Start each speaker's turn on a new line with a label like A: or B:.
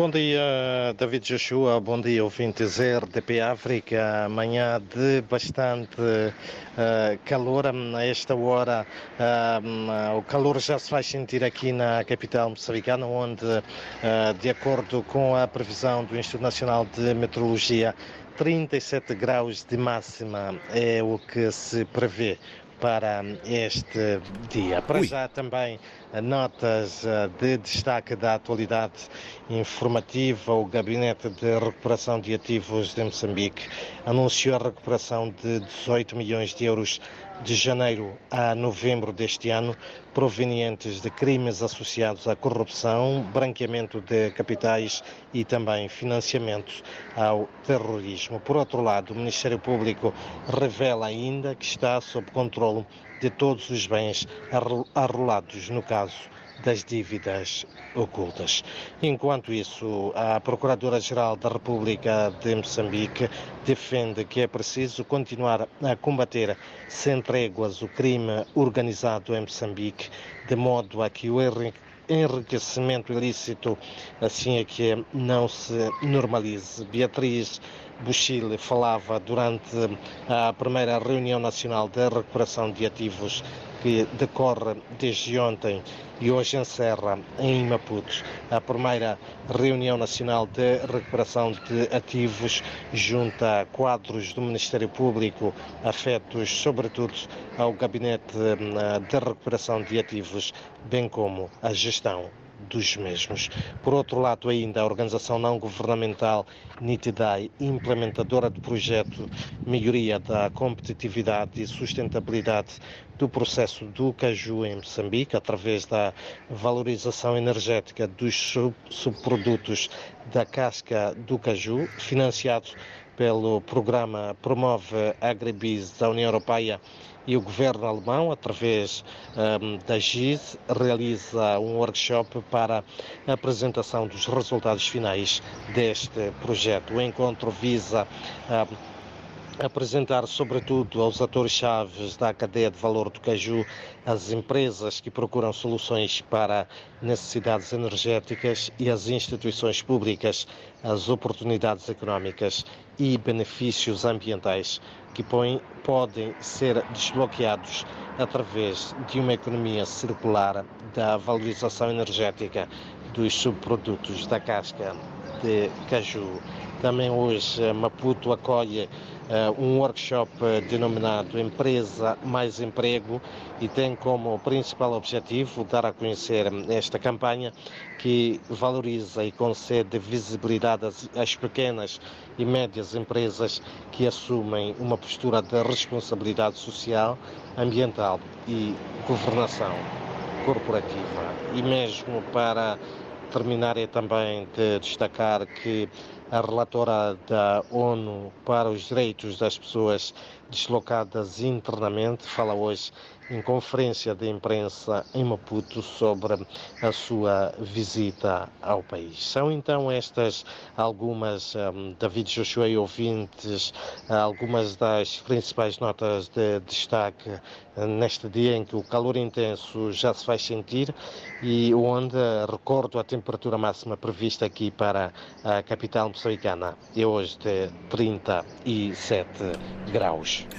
A: Bom dia, David Joshua. Bom dia, ouvintes RDP África. Amanhã de bastante uh, calor. A esta hora, uh, o calor já se faz sentir aqui na capital moçambicana, onde, uh, de acordo com a previsão do Instituto Nacional de Meteorologia, 37 graus de máxima é o que se prevê para este dia. Para
B: Ui.
A: já também notas eh, de destaque da atualidade informativa. O Gabinete de Recuperação de Ativos de Moçambique anunciou a recuperação de 18 milhões de euros de janeiro a novembro deste ano, provenientes de crimes associados à corrupção, branqueamento de capitais e também financiamento ao terrorismo. Por outro lado, o Ministério Público revela ainda que está sob controle de todos os bens arro- arrolados no caso das dívidas ocultas. Enquanto isso, a Procuradora-Geral da República de Moçambique defende que é preciso continuar a combater sem tréguas o crime organizado em Moçambique, de modo a que o enri- enriquecimento ilícito assim é que não se normalize. Beatriz Buchile falava durante a primeira reunião nacional de recuperação de ativos que decorre desde ontem e hoje encerra em Maputo a primeira reunião nacional de recuperação de ativos junta quadros do Ministério Público afetos sobretudo ao gabinete eh, de recuperação de ativos, bem como a gestão dos mesmos. Por outro lado, ainda a organização não governamental NITIDAI, implementadora do projeto Melhoria da Competitividade e Sustentabilidade do processo do caju em Moçambique, através da valorização energética dos sub- subprodutos da casca do caju, financiado pelo programa Promove Agribis da União Europeia e o governo alemão, através ehm, da GIS, realiza um workshop para a apresentação dos resultados finais deste projeto. O encontro visa ehm, apresentar, sobretudo, aos atores-chave da cadeia de valor do caju, as empresas que procuram soluções para necessidades energéticas e as instituições públicas, as oportunidades económicas e benefícios ambientais que põem- podem ser desbloqueados através de uma economia circular da valorização energética dos subprodutos da casca de caju. Também hoje eh, Maputo acolhe eh, um workshop eh, denominado Empresa Mais Emprego e tem como principal objetivo dar a conhecer hum, esta campanha que valoriza e concede visibilidade às, às pequenas e médias empresas que assumem uma postura de responsabilidade social, ambiental e governação corporativa. E mesmo para terminar é também de destacar que a relatora da ONU para os Direitos das Pessoas Deslocadas Internamente fala hoje em conferência de imprensa em Maputo sobre a sua visita ao país. São então estas algumas, um, David Joshua e ouvintes, algumas das principais notas de destaque eh, neste dia em que o calor intenso já se faz sentir e onde, recordo, a temperatura máxima prevista aqui para a capital moçambicana é hoje de 37 graus.